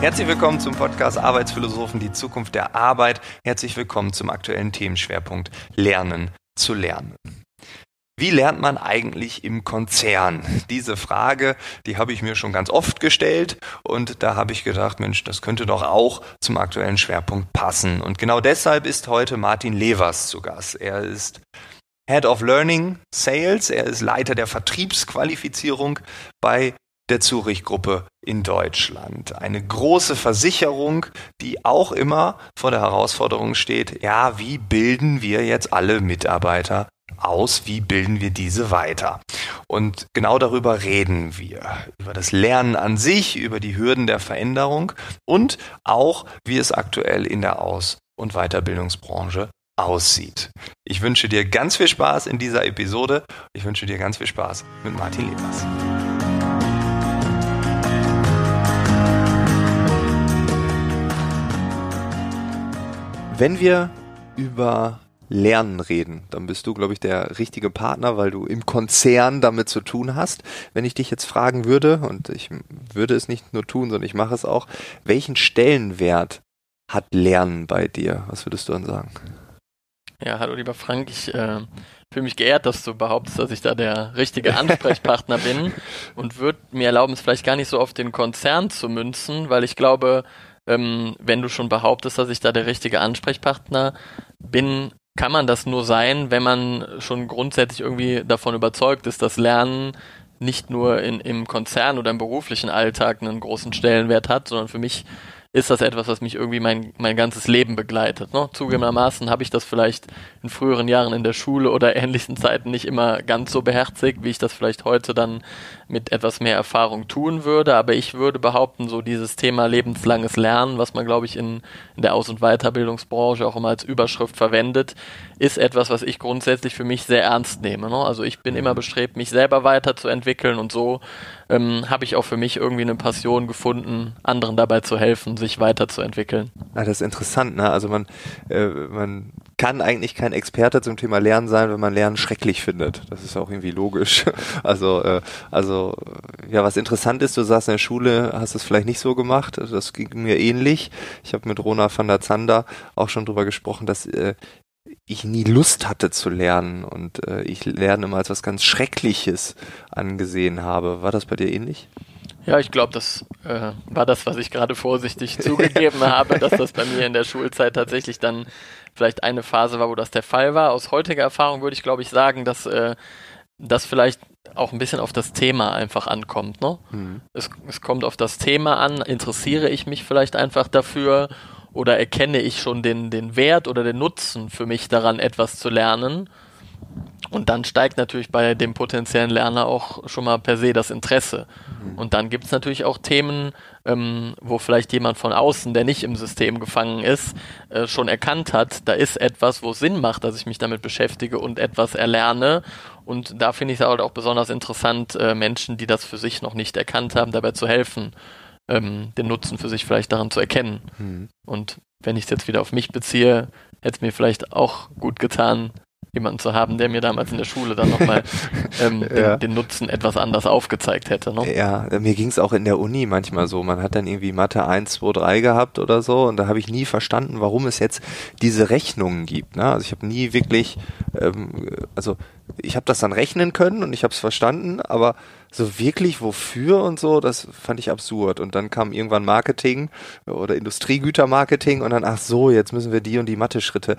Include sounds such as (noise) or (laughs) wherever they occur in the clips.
Herzlich willkommen zum Podcast Arbeitsphilosophen, die Zukunft der Arbeit. Herzlich willkommen zum aktuellen Themenschwerpunkt Lernen zu lernen. Wie lernt man eigentlich im Konzern? Diese Frage, die habe ich mir schon ganz oft gestellt und da habe ich gedacht, Mensch, das könnte doch auch zum aktuellen Schwerpunkt passen. Und genau deshalb ist heute Martin Levers zu Gast. Er ist Head of Learning Sales, er ist Leiter der Vertriebsqualifizierung bei der Zurich-Gruppe in Deutschland. Eine große Versicherung, die auch immer vor der Herausforderung steht, ja, wie bilden wir jetzt alle Mitarbeiter aus, wie bilden wir diese weiter? Und genau darüber reden wir. Über das Lernen an sich, über die Hürden der Veränderung und auch, wie es aktuell in der Aus- und Weiterbildungsbranche aussieht. Ich wünsche dir ganz viel Spaß in dieser Episode. Ich wünsche dir ganz viel Spaß mit Martin Lebers. Wenn wir über Lernen reden, dann bist du, glaube ich, der richtige Partner, weil du im Konzern damit zu tun hast. Wenn ich dich jetzt fragen würde, und ich würde es nicht nur tun, sondern ich mache es auch, welchen Stellenwert hat Lernen bei dir? Was würdest du dann sagen? Ja, hallo lieber Frank, ich äh, fühle mich geehrt, dass du behauptest, dass ich da der richtige Ansprechpartner bin (laughs) und würde mir erlauben, es vielleicht gar nicht so auf den Konzern zu münzen, weil ich glaube, ähm, wenn du schon behauptest, dass ich da der richtige Ansprechpartner bin, kann man das nur sein, wenn man schon grundsätzlich irgendwie davon überzeugt ist, dass Lernen nicht nur in, im Konzern oder im beruflichen Alltag einen großen Stellenwert hat, sondern für mich ist das etwas, was mich irgendwie mein, mein ganzes Leben begleitet. Ne? Zugegebenermaßen habe ich das vielleicht in früheren Jahren in der Schule oder ähnlichen Zeiten nicht immer ganz so beherzigt, wie ich das vielleicht heute dann mit etwas mehr Erfahrung tun würde. Aber ich würde behaupten, so dieses Thema lebenslanges Lernen, was man, glaube ich, in, in der Aus- und Weiterbildungsbranche auch immer als Überschrift verwendet, ist etwas, was ich grundsätzlich für mich sehr ernst nehme. Ne? Also ich bin immer bestrebt, mich selber weiterzuentwickeln und so ähm, habe ich auch für mich irgendwie eine Passion gefunden, anderen dabei zu helfen, sich weiterzuentwickeln. Ah, das ist interessant, ne? Also man, äh, man kann eigentlich kein Experte zum Thema Lernen sein, wenn man Lernen schrecklich findet. Das ist auch irgendwie logisch. (laughs) Also, äh, also ja, was interessant ist, du sagst in der Schule, hast es vielleicht nicht so gemacht. Das ging mir ähnlich. Ich habe mit Rona van der Zander auch schon drüber gesprochen, dass äh, ich nie Lust hatte zu lernen und äh, ich Lernen immer als was ganz Schreckliches angesehen habe. War das bei dir ähnlich? Ja, ich glaube, das äh, war das, was ich gerade vorsichtig (laughs) zugegeben habe, dass das bei mir in der Schulzeit tatsächlich dann vielleicht eine Phase war, wo das der Fall war. Aus heutiger Erfahrung würde ich, glaube ich, sagen, dass äh, das vielleicht auch ein bisschen auf das Thema einfach ankommt. Ne? Mhm. Es, es kommt auf das Thema an, interessiere ich mich vielleicht einfach dafür oder erkenne ich schon den, den Wert oder den Nutzen für mich daran, etwas zu lernen. Und dann steigt natürlich bei dem potenziellen Lerner auch schon mal per se das Interesse. Mhm. Und dann gibt es natürlich auch Themen, ähm, wo vielleicht jemand von außen, der nicht im System gefangen ist, äh, schon erkannt hat, da ist etwas, wo es Sinn macht, dass ich mich damit beschäftige und etwas erlerne. Und da finde ich es halt auch besonders interessant, äh, Menschen, die das für sich noch nicht erkannt haben, dabei zu helfen ähm, den Nutzen für sich vielleicht daran zu erkennen. Mhm. Und wenn ich es jetzt wieder auf mich beziehe, hätte es mir vielleicht auch gut getan, jemanden zu haben, der mir damals in der Schule dann nochmal (laughs) ähm, ja. den, den, Nutzen etwas anders aufgezeigt hätte. Ne? Ja, mir ging es auch in der Uni manchmal so. Man hat dann irgendwie Mathe 1, 2, 3 gehabt oder so und da habe ich nie verstanden, warum es jetzt diese Rechnungen gibt. Ne? Also ich habe nie wirklich, ähm, also ich habe das dann rechnen können und ich habe es verstanden, aber so wirklich wofür und so, das fand ich absurd. Und dann kam irgendwann Marketing oder Industriegütermarketing und dann, ach so, jetzt müssen wir die und die Mathe-Schritte.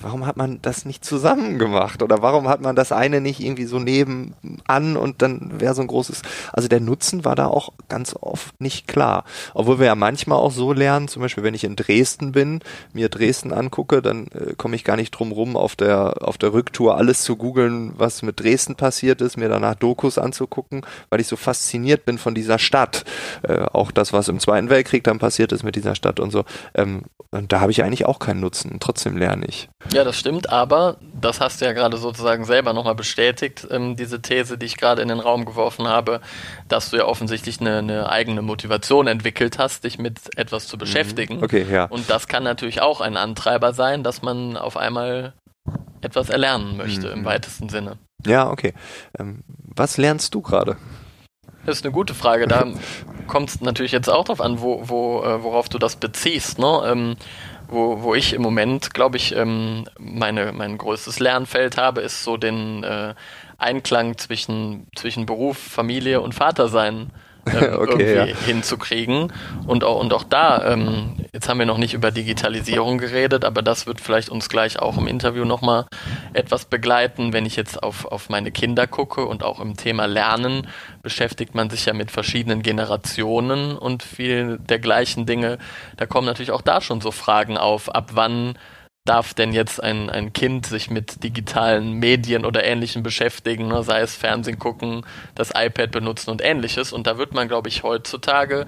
Warum hat man das nicht zusammen gemacht? Oder warum hat man das eine nicht irgendwie so nebenan und dann wäre so ein großes, also der Nutzen war da auch ganz oft nicht klar. Obwohl wir ja manchmal auch so lernen, zum Beispiel wenn ich in Dresden bin, mir Dresden angucke, dann äh, komme ich gar nicht drum rum, auf der, auf der Rücktour alles zu googeln, was mit Dresden passiert ist, mir danach Dokus anzugucken weil ich so fasziniert bin von dieser Stadt. Äh, auch das, was im Zweiten Weltkrieg dann passiert ist mit dieser Stadt und so. Ähm, und da habe ich eigentlich auch keinen Nutzen. Trotzdem lerne ich. Ja, das stimmt, aber das hast du ja gerade sozusagen selber nochmal bestätigt, ähm, diese These, die ich gerade in den Raum geworfen habe, dass du ja offensichtlich eine, eine eigene Motivation entwickelt hast, dich mit etwas zu mhm. beschäftigen. Okay, ja. Und das kann natürlich auch ein Antreiber sein, dass man auf einmal etwas erlernen möchte mhm. im weitesten Sinne. Ja, okay. Ähm, was lernst du gerade? Das ist eine gute Frage. Da kommt es natürlich jetzt auch darauf an, wo, wo, äh, worauf du das beziehst. Ne? Ähm, wo, wo ich im Moment, glaube ich, ähm, meine, mein größtes Lernfeld habe, ist so den äh, Einklang zwischen, zwischen Beruf, Familie und Vatersein ähm, (laughs) okay, irgendwie ja. hinzukriegen. Und auch, und auch da, ähm, jetzt haben wir noch nicht über Digitalisierung geredet, aber das wird vielleicht uns gleich auch im Interview nochmal etwas begleiten. Wenn ich jetzt auf, auf meine Kinder gucke und auch im Thema Lernen, beschäftigt man sich ja mit verschiedenen Generationen und viel dergleichen Dinge. Da kommen natürlich auch da schon so Fragen auf, ab wann darf denn jetzt ein, ein Kind sich mit digitalen Medien oder Ähnlichem beschäftigen, ne? sei es Fernsehen gucken, das iPad benutzen und ähnliches. Und da wird man, glaube ich, heutzutage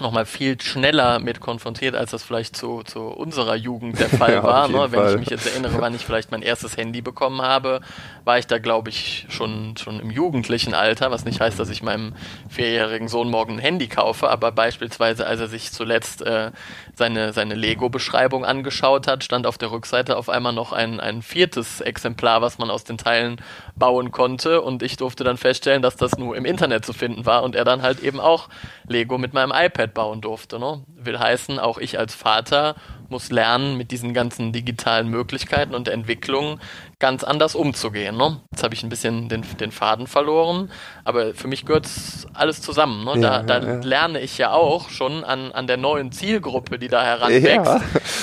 nochmal viel schneller mit konfrontiert, als das vielleicht zu, zu unserer Jugend der (laughs) Fall ja, war. Ne? Wenn Fall. ich mich jetzt erinnere, wann ich vielleicht mein erstes Handy bekommen habe, war ich da, glaube ich, schon, schon im jugendlichen Alter, was nicht heißt, dass ich meinem vierjährigen Sohn morgen ein Handy kaufe, aber beispielsweise, als er sich zuletzt äh, seine, seine Lego-Beschreibung angeschaut hat, stand auf der Rückseite auf einmal noch ein, ein viertes Exemplar, was man aus den Teilen bauen konnte und ich durfte dann feststellen, dass das nur im Internet zu finden war und er dann halt eben auch Lego mit meinem iPad bauen durfte. Ne? Will heißen, auch ich als Vater muss lernen, mit diesen ganzen digitalen Möglichkeiten und Entwicklungen ganz anders umzugehen. Ne? Jetzt habe ich ein bisschen den, den Faden verloren, aber für mich gehört alles zusammen. Ne? Da, ja, da ja. lerne ich ja auch schon an, an der neuen Zielgruppe, die da heranwächst. Ja.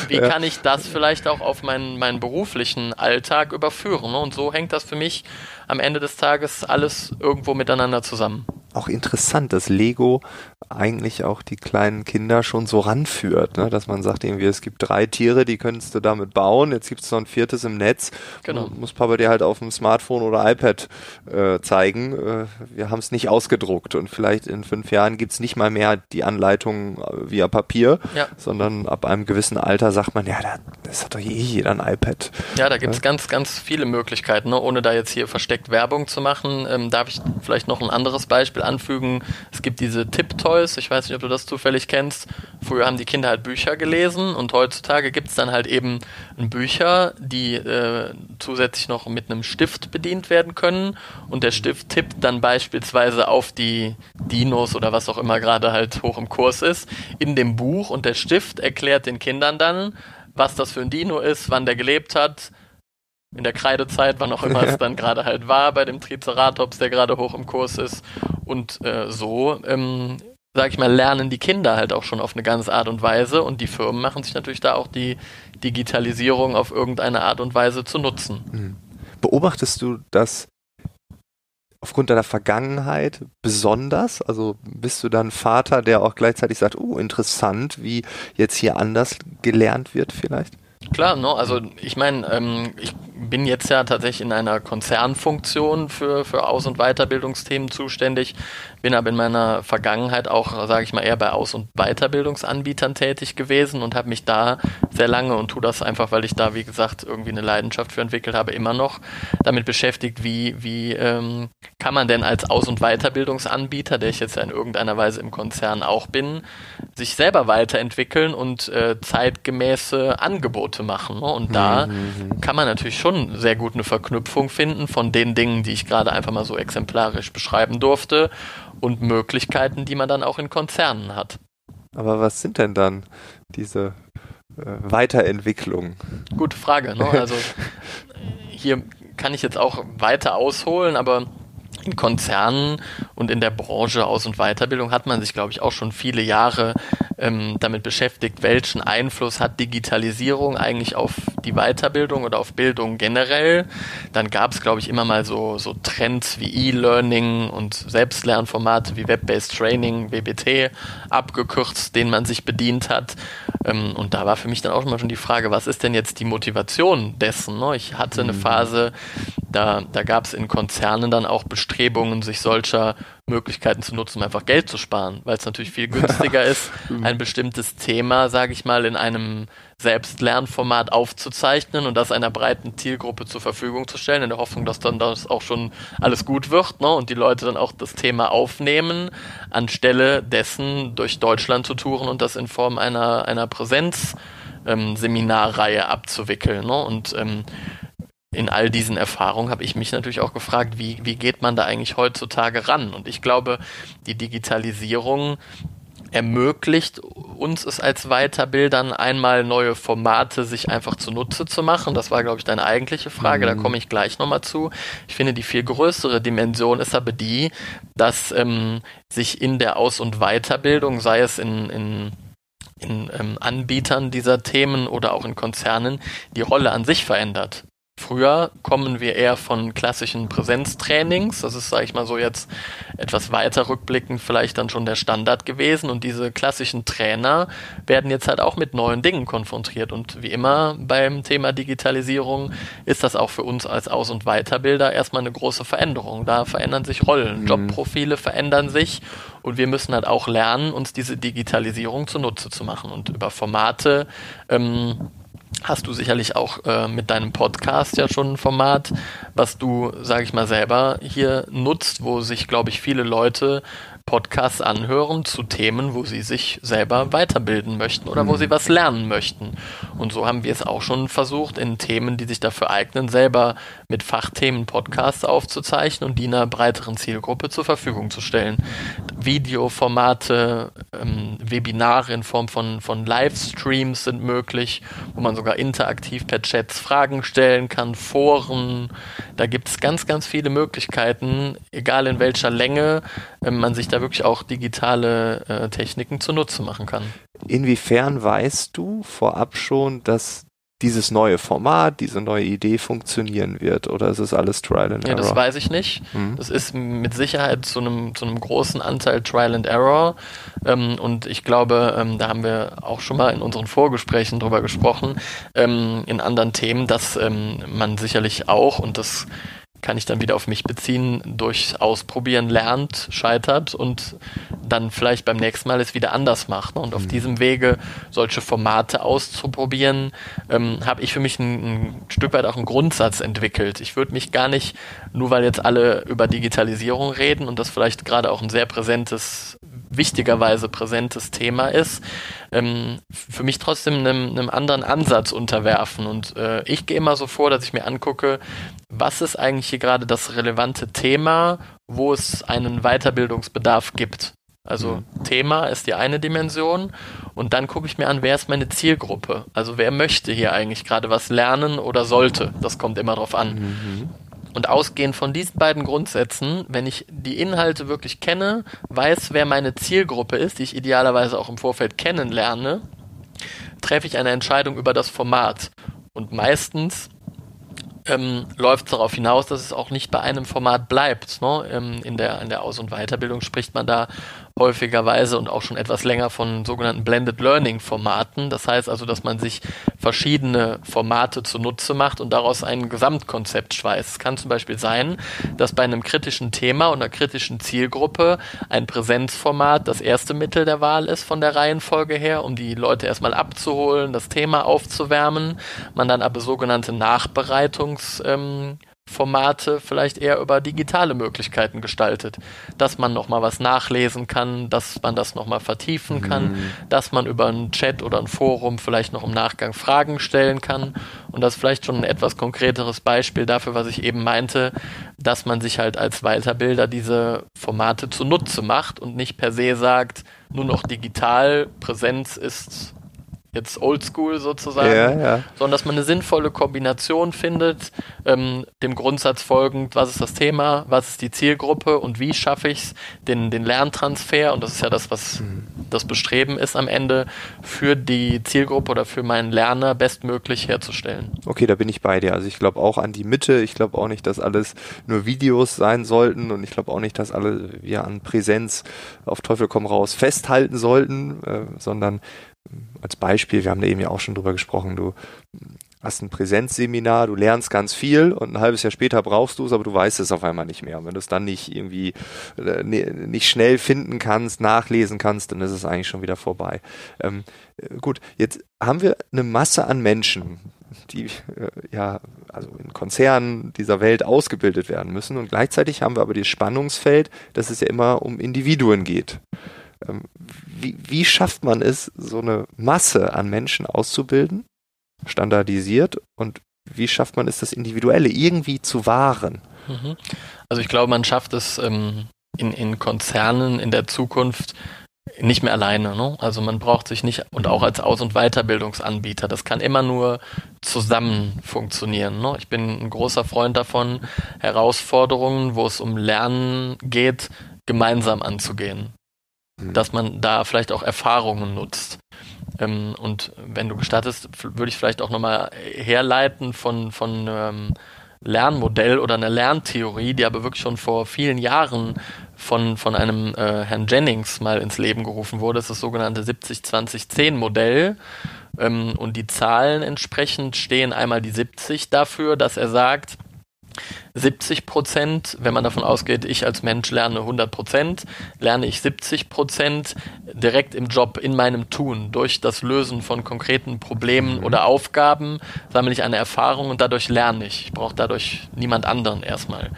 Wie kann ich das vielleicht auch auf meinen, meinen beruflichen Alltag überführen? Ne? Und so hängt das für mich am Ende des Tages alles irgendwo miteinander zusammen auch interessant, dass Lego eigentlich auch die kleinen Kinder schon so ranführt, ne? dass man sagt irgendwie, es gibt drei Tiere, die könntest du damit bauen, jetzt gibt es noch ein viertes im Netz, genau. Muss Papa dir halt auf dem Smartphone oder iPad äh, zeigen, äh, wir haben es nicht ausgedruckt und vielleicht in fünf Jahren gibt es nicht mal mehr die Anleitung äh, via Papier, ja. sondern ab einem gewissen Alter sagt man, ja, das hat doch eh jeder ein iPad. Ja, da gibt es ja? ganz, ganz viele Möglichkeiten, ne? ohne da jetzt hier versteckt Werbung zu machen, ähm, darf ich vielleicht noch ein anderes Beispiel anfügen. Es gibt diese Tip-Toys, ich weiß nicht, ob du das zufällig kennst. Früher haben die Kinder halt Bücher gelesen und heutzutage gibt es dann halt eben Bücher, die äh, zusätzlich noch mit einem Stift bedient werden können und der Stift tippt dann beispielsweise auf die Dinos oder was auch immer gerade halt hoch im Kurs ist in dem Buch und der Stift erklärt den Kindern dann, was das für ein Dino ist, wann der gelebt hat, in der Kreidezeit, wann auch immer (laughs) es dann gerade halt war, bei dem Triceratops, der gerade hoch im Kurs ist. Und äh, so, ähm, sag ich mal, lernen die Kinder halt auch schon auf eine ganze Art und Weise und die Firmen machen sich natürlich da auch die Digitalisierung auf irgendeine Art und Weise zu nutzen. Mhm. Beobachtest du das aufgrund deiner Vergangenheit besonders? Also bist du dann Vater, der auch gleichzeitig sagt, oh, interessant, wie jetzt hier anders gelernt wird vielleicht? Klar, no, also ich meine, ähm, ich bin jetzt ja tatsächlich in einer Konzernfunktion für, für Aus- und Weiterbildungsthemen zuständig, bin aber in meiner Vergangenheit auch, sage ich mal, eher bei Aus- und Weiterbildungsanbietern tätig gewesen und habe mich da sehr lange und tue das einfach, weil ich da, wie gesagt, irgendwie eine Leidenschaft für entwickelt habe, immer noch damit beschäftigt, wie, wie ähm, kann man denn als Aus- und Weiterbildungsanbieter, der ich jetzt ja in irgendeiner Weise im Konzern auch bin, sich selber weiterentwickeln und äh, zeitgemäße Angebote machen. Ne? Und da mhm. kann man natürlich schon sehr gut eine Verknüpfung finden von den Dingen, die ich gerade einfach mal so exemplarisch beschreiben durfte und Möglichkeiten, die man dann auch in Konzernen hat. Aber was sind denn dann diese äh, Weiterentwicklungen? Gute Frage. Ne? Also (laughs) hier kann ich jetzt auch weiter ausholen, aber in Konzernen und in der Branche Aus- und Weiterbildung hat man sich, glaube ich, auch schon viele Jahre ähm, damit beschäftigt, welchen Einfluss hat Digitalisierung eigentlich auf die Weiterbildung oder auf Bildung generell. Dann gab es, glaube ich, immer mal so, so Trends wie E-Learning und Selbstlernformate wie Web-Based Training, WBT, abgekürzt, denen man sich bedient hat. Ähm, und da war für mich dann auch immer schon die Frage, was ist denn jetzt die Motivation dessen? Ne? Ich hatte eine mhm. Phase, da, da gab es in Konzernen dann auch Bestrebungen, sich solcher Möglichkeiten zu nutzen, um einfach Geld zu sparen, weil es natürlich viel günstiger (laughs) ist, ein bestimmtes Thema, sage ich mal, in einem Selbstlernformat aufzuzeichnen und das einer breiten Zielgruppe zur Verfügung zu stellen, in der Hoffnung, dass dann das auch schon alles gut wird ne, und die Leute dann auch das Thema aufnehmen, anstelle dessen durch Deutschland zu touren und das in Form einer, einer Präsenz- ähm, Seminarreihe abzuwickeln. Ne? Und ähm, in all diesen Erfahrungen habe ich mich natürlich auch gefragt, wie, wie geht man da eigentlich heutzutage ran? Und ich glaube, die Digitalisierung ermöglicht uns es als Weiterbildern einmal neue Formate sich einfach zunutze zu machen. Das war, glaube ich, deine eigentliche Frage, mhm. da komme ich gleich nochmal zu. Ich finde, die viel größere Dimension ist aber die, dass ähm, sich in der Aus- und Weiterbildung, sei es in, in in ähm, Anbietern dieser Themen oder auch in Konzernen die Rolle an sich verändert. Früher kommen wir eher von klassischen Präsenztrainings. Das ist, sage ich mal so, jetzt etwas weiter rückblickend vielleicht dann schon der Standard gewesen. Und diese klassischen Trainer werden jetzt halt auch mit neuen Dingen konfrontiert. Und wie immer beim Thema Digitalisierung ist das auch für uns als Aus- und Weiterbilder erstmal eine große Veränderung. Da verändern sich Rollen, mhm. Jobprofile verändern sich. Und wir müssen halt auch lernen, uns diese Digitalisierung zunutze zu machen und über Formate ähm, hast du sicherlich auch äh, mit deinem Podcast ja schon ein Format, was du, sage ich mal, selber hier nutzt, wo sich, glaube ich, viele Leute Podcasts anhören zu Themen, wo sie sich selber weiterbilden möchten oder wo mhm. sie was lernen möchten. Und so haben wir es auch schon versucht, in Themen, die sich dafür eignen, selber mit Fachthemen Podcasts aufzuzeichnen und die einer breiteren Zielgruppe zur Verfügung zu stellen. Videoformate, ähm, Webinare in Form von, von Livestreams sind möglich, wo man sogar interaktiv per Chats Fragen stellen kann, Foren. Da gibt es ganz, ganz viele Möglichkeiten, egal in welcher Länge ähm, man sich da wirklich auch digitale äh, Techniken zunutze machen kann. Inwiefern weißt du vorab schon, dass dieses neue Format, diese neue Idee funktionieren wird? Oder ist es alles Trial and Error? Ja, das weiß ich nicht. Mhm. Das ist mit Sicherheit zu einem, zu einem großen Anteil Trial and Error. Ähm, und ich glaube, ähm, da haben wir auch schon mal in unseren Vorgesprächen drüber gesprochen, ähm, in anderen Themen, dass ähm, man sicherlich auch, und das kann ich dann wieder auf mich beziehen, durch Ausprobieren lernt, scheitert und dann vielleicht beim nächsten Mal es wieder anders macht. Ne? Und auf mhm. diesem Wege solche Formate auszuprobieren, ähm, habe ich für mich ein, ein, Stück weit auch einen Grundsatz entwickelt. Ich würde mich gar nicht, nur weil jetzt alle über Digitalisierung reden und das vielleicht gerade auch ein sehr präsentes wichtigerweise präsentes Thema ist, ähm, für mich trotzdem einem, einem anderen Ansatz unterwerfen. Und äh, ich gehe immer so vor, dass ich mir angucke, was ist eigentlich hier gerade das relevante Thema, wo es einen Weiterbildungsbedarf gibt. Also mhm. Thema ist die eine Dimension und dann gucke ich mir an, wer ist meine Zielgruppe? Also wer möchte hier eigentlich gerade was lernen oder sollte? Das kommt immer drauf an. Mhm. Und ausgehend von diesen beiden Grundsätzen, wenn ich die Inhalte wirklich kenne, weiß, wer meine Zielgruppe ist, die ich idealerweise auch im Vorfeld kennenlerne, treffe ich eine Entscheidung über das Format. Und meistens ähm, läuft es darauf hinaus, dass es auch nicht bei einem Format bleibt. Ne? Ähm, in, der, in der Aus- und Weiterbildung spricht man da häufigerweise und auch schon etwas länger von sogenannten Blended Learning Formaten. Das heißt also, dass man sich verschiedene Formate zunutze macht und daraus ein Gesamtkonzept schweißt. Es kann zum Beispiel sein, dass bei einem kritischen Thema und einer kritischen Zielgruppe ein Präsenzformat das erste Mittel der Wahl ist von der Reihenfolge her, um die Leute erstmal abzuholen, das Thema aufzuwärmen. Man dann aber sogenannte Nachbereitungs ähm, Formate vielleicht eher über digitale Möglichkeiten gestaltet, dass man noch mal was nachlesen kann, dass man das noch mal vertiefen kann, mhm. dass man über einen Chat oder ein Forum vielleicht noch im Nachgang Fragen stellen kann und das ist vielleicht schon ein etwas konkreteres Beispiel dafür, was ich eben meinte, dass man sich halt als Weiterbilder diese Formate zunutze macht und nicht per se sagt, nur noch digital Präsenz ist jetzt oldschool sozusagen, ja, ja. sondern dass man eine sinnvolle Kombination findet, ähm, dem Grundsatz folgend, was ist das Thema, was ist die Zielgruppe und wie schaffe ich es, den, den Lerntransfer, und das ist ja das, was mhm. das Bestreben ist am Ende, für die Zielgruppe oder für meinen Lerner bestmöglich herzustellen. Okay, da bin ich bei dir. Also ich glaube auch an die Mitte, ich glaube auch nicht, dass alles nur Videos sein sollten und ich glaube auch nicht, dass alle wir an Präsenz auf Teufel komm raus festhalten sollten, äh, sondern als Beispiel, wir haben da eben ja auch schon drüber gesprochen, du hast ein Präsenzseminar, du lernst ganz viel und ein halbes Jahr später brauchst du es, aber du weißt es auf einmal nicht mehr. Und wenn du es dann nicht irgendwie äh, nicht schnell finden kannst, nachlesen kannst, dann ist es eigentlich schon wieder vorbei. Ähm, äh, gut, jetzt haben wir eine Masse an Menschen, die äh, ja also in Konzernen dieser Welt ausgebildet werden müssen und gleichzeitig haben wir aber das Spannungsfeld, dass es ja immer um Individuen geht. Ähm, wie, wie schafft man es, so eine Masse an Menschen auszubilden, standardisiert und wie schafft man es, das Individuelle irgendwie zu wahren? Mhm. Also ich glaube, man schafft es ähm, in, in Konzernen in der Zukunft nicht mehr alleine. Ne? Also man braucht sich nicht, und auch als Aus- und Weiterbildungsanbieter, das kann immer nur zusammen funktionieren. Ne? Ich bin ein großer Freund davon, Herausforderungen, wo es um Lernen geht, gemeinsam anzugehen. Mhm. Dass man da vielleicht auch Erfahrungen nutzt. Ähm, und wenn du gestattest, würde ich vielleicht auch nochmal herleiten von, von ähm, Lernmodell oder einer Lerntheorie, die aber wirklich schon vor vielen Jahren von, von einem äh, Herrn Jennings mal ins Leben gerufen wurde. Das ist das sogenannte 70-20-10-Modell. Ähm, und die Zahlen entsprechend stehen einmal die 70 dafür, dass er sagt, 70 Prozent, wenn man davon ausgeht, ich als Mensch lerne 100 Prozent, lerne ich 70 Prozent direkt im Job, in meinem Tun. Durch das Lösen von konkreten Problemen mhm. oder Aufgaben sammle ich eine Erfahrung und dadurch lerne ich. Ich brauche dadurch niemand anderen erstmal.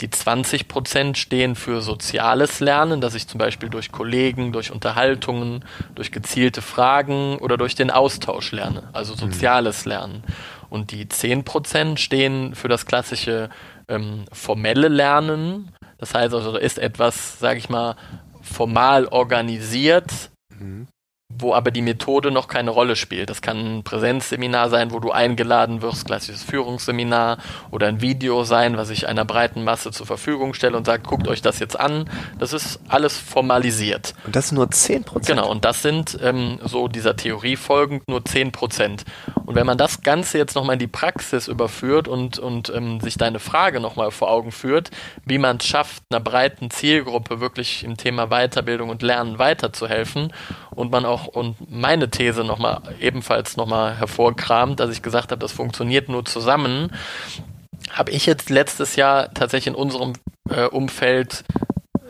Die 20 Prozent stehen für soziales Lernen, dass ich zum Beispiel durch Kollegen, durch Unterhaltungen, durch gezielte Fragen oder durch den Austausch lerne, also mhm. soziales Lernen. Und die 10% stehen für das klassische ähm, formelle Lernen. Das heißt also, ist etwas, sage ich mal, formal organisiert, mhm wo aber die Methode noch keine Rolle spielt. Das kann ein Präsenzseminar sein, wo du eingeladen wirst, klassisches Führungsseminar oder ein Video sein, was ich einer breiten Masse zur Verfügung stelle und sagt, guckt euch das jetzt an. Das ist alles formalisiert. Und das sind nur 10 Prozent? Genau, und das sind ähm, so dieser Theorie folgend nur 10 Prozent. Und wenn man das Ganze jetzt nochmal in die Praxis überführt und, und ähm, sich deine Frage nochmal vor Augen führt, wie man es schafft, einer breiten Zielgruppe wirklich im Thema Weiterbildung und Lernen weiterzuhelfen und man auch und meine These nochmal ebenfalls nochmal hervorkramt, dass ich gesagt habe, das funktioniert nur zusammen, habe ich jetzt letztes Jahr tatsächlich in unserem äh, Umfeld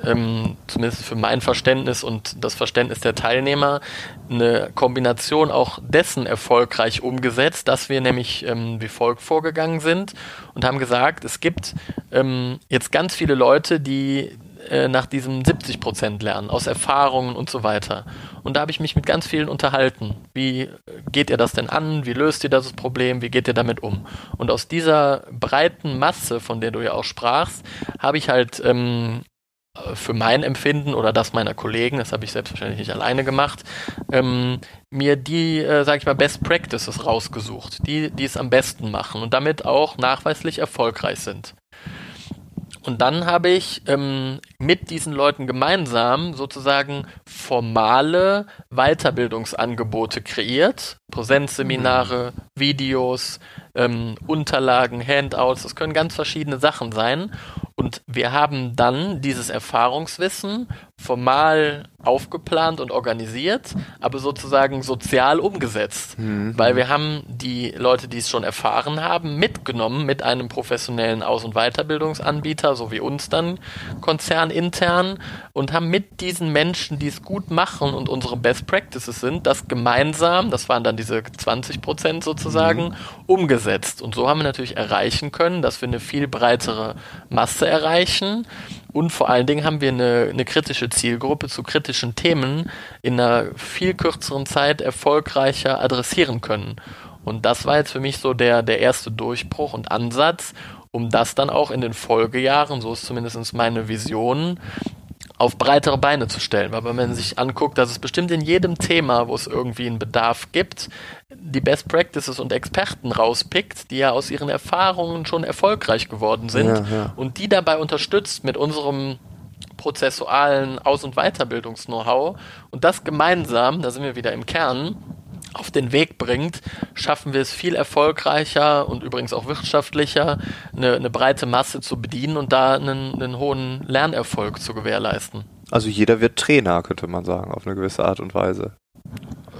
ähm, zumindest für mein Verständnis und das Verständnis der Teilnehmer, eine Kombination auch dessen erfolgreich umgesetzt, dass wir nämlich ähm, wie folgt vorgegangen sind und haben gesagt, es gibt ähm, jetzt ganz viele Leute, die äh, nach diesem 70 Prozent lernen, aus Erfahrungen und so weiter. Und da habe ich mich mit ganz vielen unterhalten. Wie geht ihr das denn an? Wie löst ihr das Problem? Wie geht ihr damit um? Und aus dieser breiten Masse, von der du ja auch sprachst, habe ich halt ähm, für mein Empfinden oder das meiner Kollegen, das habe ich selbstverständlich nicht alleine gemacht, ähm, mir die, äh, sage ich mal, Best Practices rausgesucht, die, die es am besten machen und damit auch nachweislich erfolgreich sind. Und dann habe ich ähm, mit diesen Leuten gemeinsam sozusagen formale Weiterbildungsangebote kreiert. Präsenzseminare. Videos, ähm, Unterlagen, Handouts, das können ganz verschiedene Sachen sein. Und wir haben dann dieses Erfahrungswissen formal aufgeplant und organisiert, aber sozusagen sozial umgesetzt. Mhm. Weil wir haben die Leute, die es schon erfahren haben, mitgenommen mit einem professionellen Aus- und Weiterbildungsanbieter, so wie uns dann konzernintern, und haben mit diesen Menschen, die es gut machen und unsere Best Practices sind, das gemeinsam, das waren dann diese 20 Prozent sozusagen, mhm. umgesetzt. Und so haben wir natürlich erreichen können, dass wir eine viel breitere Masse erreichen und vor allen Dingen haben wir eine, eine kritische Zielgruppe zu kritischen Themen in einer viel kürzeren Zeit erfolgreicher adressieren können. Und das war jetzt für mich so der, der erste Durchbruch und Ansatz, um das dann auch in den Folgejahren, so ist zumindest meine Vision, auf breitere Beine zu stellen. Weil wenn man sich anguckt, dass es bestimmt in jedem Thema, wo es irgendwie einen Bedarf gibt, die Best Practices und Experten rauspickt, die ja aus ihren Erfahrungen schon erfolgreich geworden sind ja, ja. und die dabei unterstützt mit unserem prozessualen Aus- und Weiterbildungs-Know-how und das gemeinsam, da sind wir wieder im Kern, auf den Weg bringt, schaffen wir es viel erfolgreicher und übrigens auch wirtschaftlicher, eine, eine breite Masse zu bedienen und da einen, einen hohen Lernerfolg zu gewährleisten. Also jeder wird Trainer, könnte man sagen, auf eine gewisse Art und Weise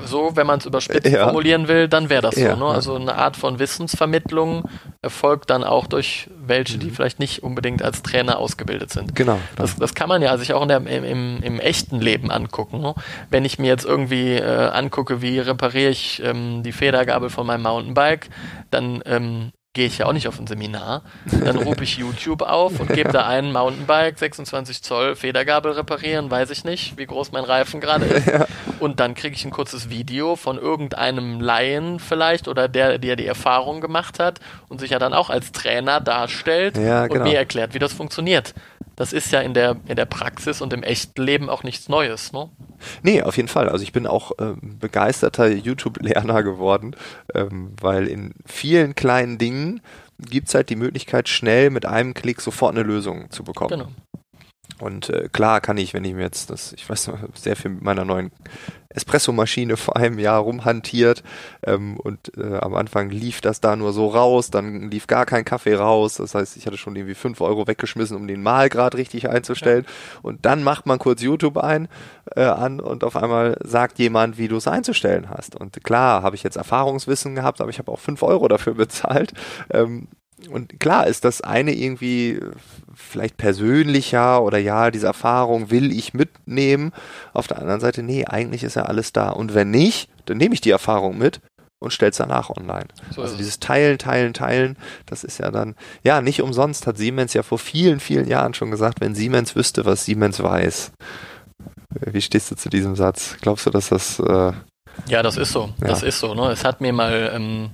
so, wenn man es überspitzt ja. formulieren will, dann wäre das ja, so. Ne? Also eine Art von Wissensvermittlung erfolgt dann auch durch welche, die mhm. vielleicht nicht unbedingt als Trainer ausgebildet sind. Genau. Das, das kann man ja sich auch in der, im, im, im echten Leben angucken. Ne? Wenn ich mir jetzt irgendwie äh, angucke, wie repariere ich ähm, die Federgabel von meinem Mountainbike, dann ähm, gehe ich ja auch nicht auf ein Seminar. Dann rufe ich YouTube auf und gebe da ein Mountainbike, 26 Zoll, Federgabel reparieren, weiß ich nicht, wie groß mein Reifen gerade ist. (laughs) Ja. Und dann kriege ich ein kurzes Video von irgendeinem Laien vielleicht oder der, der die Erfahrung gemacht hat und sich ja dann auch als Trainer darstellt ja, genau. und mir erklärt, wie das funktioniert. Das ist ja in der, in der Praxis und im echten Leben auch nichts Neues, ne? Nee, auf jeden Fall. Also ich bin auch äh, begeisterter YouTube-Lerner geworden, ähm, weil in vielen kleinen Dingen gibt es halt die Möglichkeit, schnell mit einem Klick sofort eine Lösung zu bekommen. Genau. Und äh, klar kann ich, wenn ich mir jetzt das, ich weiß noch, sehr viel mit meiner neuen Espresso-Maschine vor einem Jahr rumhantiert ähm, und äh, am Anfang lief das da nur so raus, dann lief gar kein Kaffee raus. Das heißt, ich hatte schon irgendwie fünf Euro weggeschmissen, um den Mahlgrad richtig einzustellen. Ja. Und dann macht man kurz YouTube ein äh, an und auf einmal sagt jemand, wie du es einzustellen hast. Und klar, habe ich jetzt Erfahrungswissen gehabt, aber ich habe auch fünf Euro dafür bezahlt. Ähm, und klar ist das eine irgendwie vielleicht persönlicher oder ja, diese Erfahrung will ich mitnehmen. Auf der anderen Seite, nee, eigentlich ist ja alles da. Und wenn nicht, dann nehme ich die Erfahrung mit und stell's danach online. So also dieses Teilen, Teilen, Teilen, das ist ja dann, ja, nicht umsonst hat Siemens ja vor vielen, vielen Jahren schon gesagt, wenn Siemens wüsste, was Siemens weiß. Wie stehst du zu diesem Satz? Glaubst du, dass das äh, ja, das ist so. Ja. Das ist so. Ne? Es hat mir mal ähm,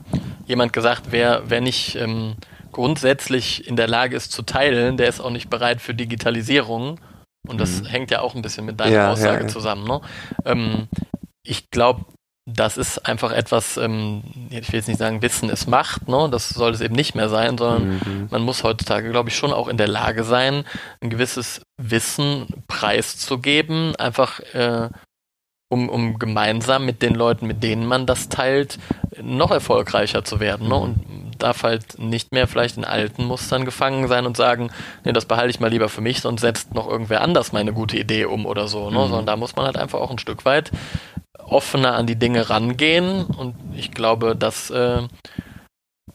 jemand gesagt, wer, wer nicht ähm, grundsätzlich in der Lage ist zu teilen, der ist auch nicht bereit für Digitalisierung. Und das mhm. hängt ja auch ein bisschen mit deiner ja, Aussage ja, ja. zusammen. Ne? Ähm, ich glaube, das ist einfach etwas, ähm, ich will jetzt nicht sagen, Wissen ist Macht, ne? das soll es eben nicht mehr sein, sondern mhm. man muss heutzutage, glaube ich, schon auch in der Lage sein, ein gewisses Wissen preiszugeben, einfach äh, um, um gemeinsam mit den Leuten, mit denen man das teilt, noch erfolgreicher zu werden. Ne? Und darf halt nicht mehr vielleicht in alten Mustern gefangen sein und sagen, nee, das behalte ich mal lieber für mich, sonst setzt noch irgendwer anders meine gute Idee um oder so. Ne? Mhm. Sondern da muss man halt einfach auch ein Stück weit offener an die Dinge rangehen. Und ich glaube, das äh,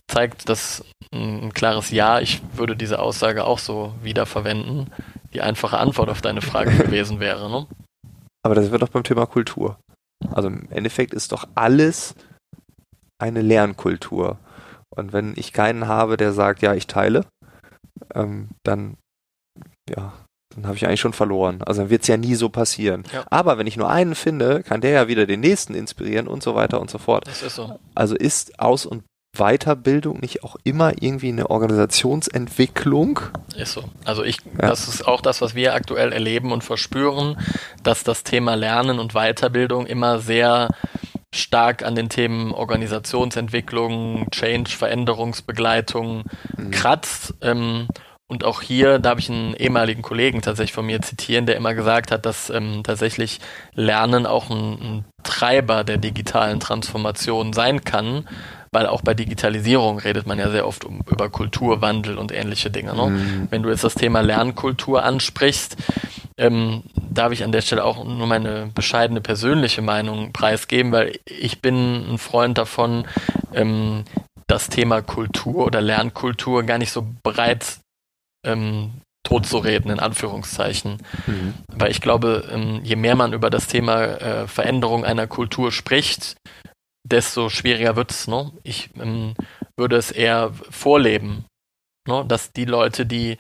zeigt das ein klares Ja. Ich würde diese Aussage auch so wiederverwenden. Die einfache Antwort auf deine Frage (laughs) gewesen wäre. Ne? Aber das wird doch beim Thema Kultur. Also im Endeffekt ist doch alles eine Lernkultur. Und wenn ich keinen habe, der sagt, ja, ich teile, ähm, dann, ja, dann habe ich eigentlich schon verloren. Also dann wird es ja nie so passieren. Ja. Aber wenn ich nur einen finde, kann der ja wieder den nächsten inspirieren und so weiter und so fort. Das ist so. Also ist Aus- und Weiterbildung nicht auch immer irgendwie eine Organisationsentwicklung? Ist so. Also ich, ja. das ist auch das, was wir aktuell erleben und verspüren, dass das Thema Lernen und Weiterbildung immer sehr stark an den Themen Organisationsentwicklung, Change, Veränderungsbegleitung mhm. kratzt. Ähm, und auch hier, da habe ich einen ehemaligen Kollegen tatsächlich von mir zitieren, der immer gesagt hat, dass ähm, tatsächlich Lernen auch ein, ein Treiber der digitalen Transformation sein kann, weil auch bei Digitalisierung redet man ja sehr oft um, über Kulturwandel und ähnliche Dinge. Ne? Mhm. Wenn du jetzt das Thema Lernkultur ansprichst, ähm, darf ich an der Stelle auch nur meine bescheidene persönliche Meinung preisgeben, weil ich bin ein Freund davon, ähm, das Thema Kultur oder Lernkultur gar nicht so breit ähm, totzureden, in Anführungszeichen. Mhm. Weil ich glaube, ähm, je mehr man über das Thema äh, Veränderung einer Kultur spricht, desto schwieriger wird es. Ne? Ich ähm, würde es eher vorleben, ne? dass die Leute, die,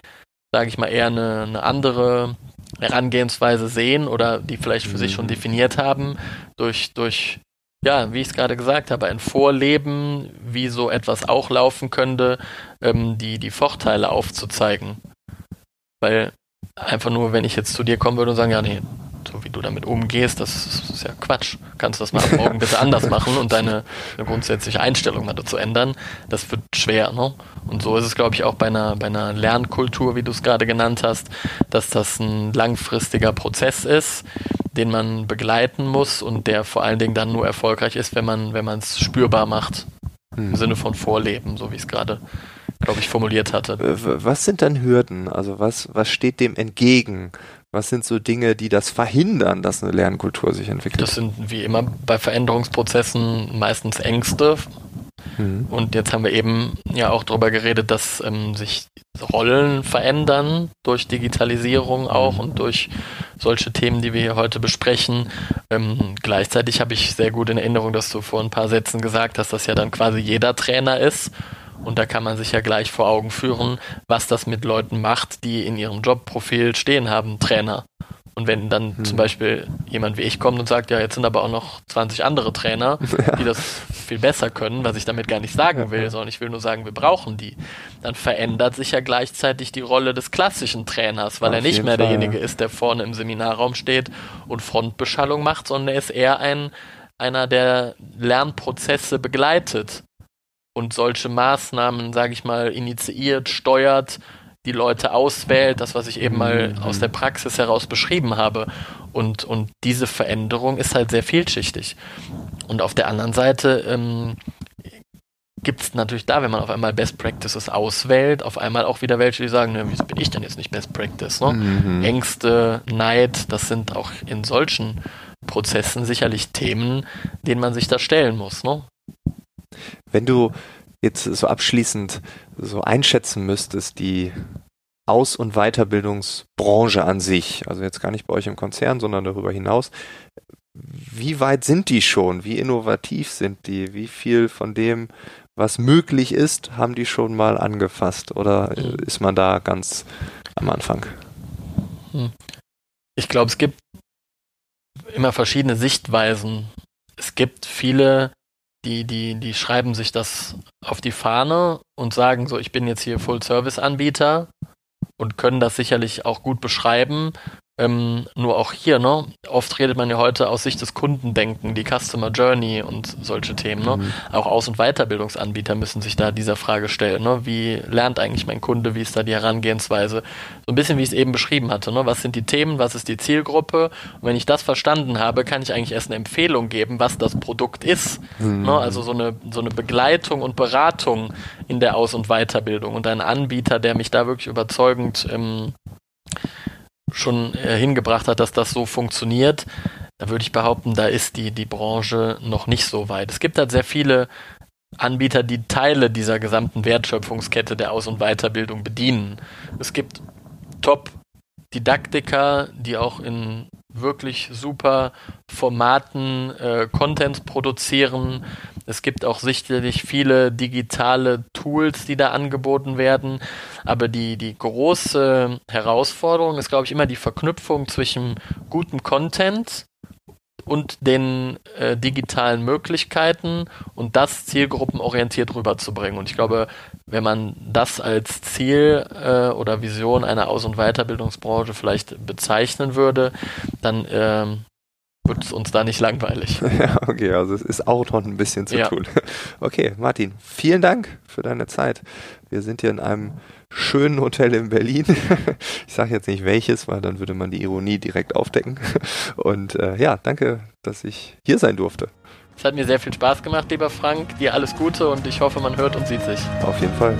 sage ich mal, eher eine, eine, andere Herangehensweise sehen oder die vielleicht für mhm. sich schon mhm. definiert haben, durch, durch ja, wie ich es gerade gesagt habe, ein Vorleben, wie so etwas auch laufen könnte, ähm, die, die Vorteile aufzuzeigen. Weil einfach nur, wenn ich jetzt zu dir kommen würde und sagen, ja, nee, so wie du damit umgehst, das ist ja Quatsch. Kannst du das mal ab morgen bitte anders machen und deine grundsätzliche Einstellung mal dazu ändern? Das wird schwer, ne? Und so ist es, glaube ich, auch bei einer, bei einer Lernkultur, wie du es gerade genannt hast, dass das ein langfristiger Prozess ist, den man begleiten muss und der vor allen Dingen dann nur erfolgreich ist, wenn man, wenn man es spürbar macht. Im hm. Sinne von Vorleben, so wie ich es gerade glaube ich, formuliert hatte. Was sind dann Hürden? Also was, was steht dem entgegen? Was sind so Dinge, die das verhindern, dass eine Lernkultur sich entwickelt? Das sind wie immer bei Veränderungsprozessen meistens Ängste. Mhm. Und jetzt haben wir eben ja auch darüber geredet, dass ähm, sich Rollen verändern durch Digitalisierung auch mhm. und durch solche Themen, die wir hier heute besprechen. Ähm, gleichzeitig habe ich sehr gut in Erinnerung, dass du vor ein paar Sätzen gesagt hast, dass ja dann quasi jeder Trainer ist Und da kann man sich ja gleich vor Augen führen, was das mit Leuten macht, die in ihrem Jobprofil stehen haben, Trainer. Und wenn dann hm. zum Beispiel jemand wie ich kommt und sagt, ja, jetzt sind aber auch noch 20 andere Trainer, ja. (laughs) die das viel besser können, was ich damit gar nicht sagen will, sondern ich will nur sagen, wir brauchen die, dann verändert sich ja gleichzeitig die Rolle des klassischen Trainers, weil Auf er nicht mehr Fall, derjenige ist, der vorne im Seminarraum steht und Frontbeschallung macht, sondern er ist eher ein, einer, der Lernprozesse begleitet und solche Maßnahmen, sage ich mal, initiiert, steuert die Leute auswählt, das, was ich eben mal mhm. aus der Praxis heraus beschrieben habe. Und, und diese Veränderung ist halt sehr vielschichtig. Und auf der anderen Seite ähm, gibt es natürlich da, wenn man auf einmal Best Practices auswählt, auf einmal auch wieder welche, die sagen, ne, wieso bin ich denn jetzt nicht Best Practice? Ne? Mhm. Ängste, Neid, das sind auch in solchen Prozessen sicherlich Themen, denen man sich da stellen muss. Ne? Wenn du jetzt so abschließend so einschätzen müsstest, die Aus- und Weiterbildungsbranche an sich, also jetzt gar nicht bei euch im Konzern, sondern darüber hinaus, wie weit sind die schon? Wie innovativ sind die? Wie viel von dem, was möglich ist, haben die schon mal angefasst? Oder hm. ist man da ganz am Anfang? Hm. Ich glaube, es gibt immer verschiedene Sichtweisen. Es gibt viele die, die, die schreiben sich das auf die Fahne und sagen so, ich bin jetzt hier Full-Service-Anbieter und können das sicherlich auch gut beschreiben. Ähm, nur auch hier, ne? Oft redet man ja heute aus Sicht des Kundendenken, die Customer Journey und solche Themen, ne? Mhm. Auch Aus- und Weiterbildungsanbieter müssen sich da dieser Frage stellen, ne? Wie lernt eigentlich mein Kunde? Wie ist da die Herangehensweise? So ein bisschen, wie ich es eben beschrieben hatte, ne? Was sind die Themen? Was ist die Zielgruppe? Und wenn ich das verstanden habe, kann ich eigentlich erst eine Empfehlung geben, was das Produkt ist. Mhm. Ne? Also so eine, so eine Begleitung und Beratung in der Aus- und Weiterbildung und ein Anbieter, der mich da wirklich überzeugend ähm, schon äh, hingebracht hat, dass das so funktioniert, da würde ich behaupten, da ist die, die Branche noch nicht so weit. Es gibt halt sehr viele Anbieter, die Teile dieser gesamten Wertschöpfungskette der Aus- und Weiterbildung bedienen. Es gibt Top-Didaktiker, die auch in wirklich super Formaten äh, Content produzieren. Es gibt auch sicherlich viele digitale Tools, die da angeboten werden. Aber die, die große Herausforderung ist, glaube ich, immer die Verknüpfung zwischen gutem Content und den äh, digitalen Möglichkeiten und das zielgruppenorientiert rüberzubringen. Und ich glaube, wenn man das als Ziel äh, oder Vision einer Aus- und Weiterbildungsbranche vielleicht bezeichnen würde, dann äh, wird es uns da nicht langweilig. (laughs) Ja, okay, also es ist auch noch ein bisschen zu ja. tun. (laughs) Okay, Martin, vielen Dank für deine Zeit. Wir sind hier in einem schönen Hotel in Berlin. (laughs) Ich sage jetzt nicht welches, weil dann würde man die Ironie direkt aufdecken. Und äh, ja, danke, dass ich hier sein durfte. Es hat mir sehr viel Spaß gemacht, lieber Frank. Dir alles Gute und ich hoffe, man hört und sieht sich. Auf jeden Fall.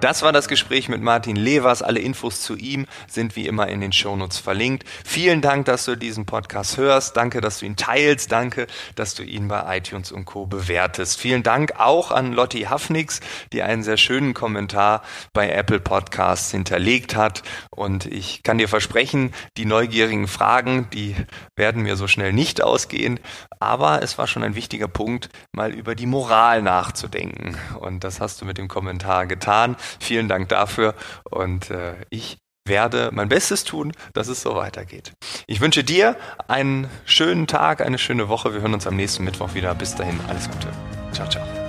Das war das Gespräch mit Martin Levers. Alle Infos zu ihm sind wie immer in den Shownotes verlinkt. Vielen Dank, dass du diesen Podcast hörst. Danke, dass du ihn teilst. Danke, dass du ihn bei iTunes und Co. bewertest. Vielen Dank auch an Lotti Hafnix, die einen sehr schönen Kommentar bei Apple Podcasts hinterlegt hat. Und ich kann dir versprechen, die neugierigen Fragen, die werden mir so schnell nicht ausgehen. Aber es war schon ein wichtiger Punkt, mal über die Moral nachzudenken. Und das hast du mit dem Kommentar getan. Vielen Dank dafür und äh, ich werde mein Bestes tun, dass es so weitergeht. Ich wünsche dir einen schönen Tag, eine schöne Woche. Wir hören uns am nächsten Mittwoch wieder. Bis dahin, alles Gute. Ciao, ciao.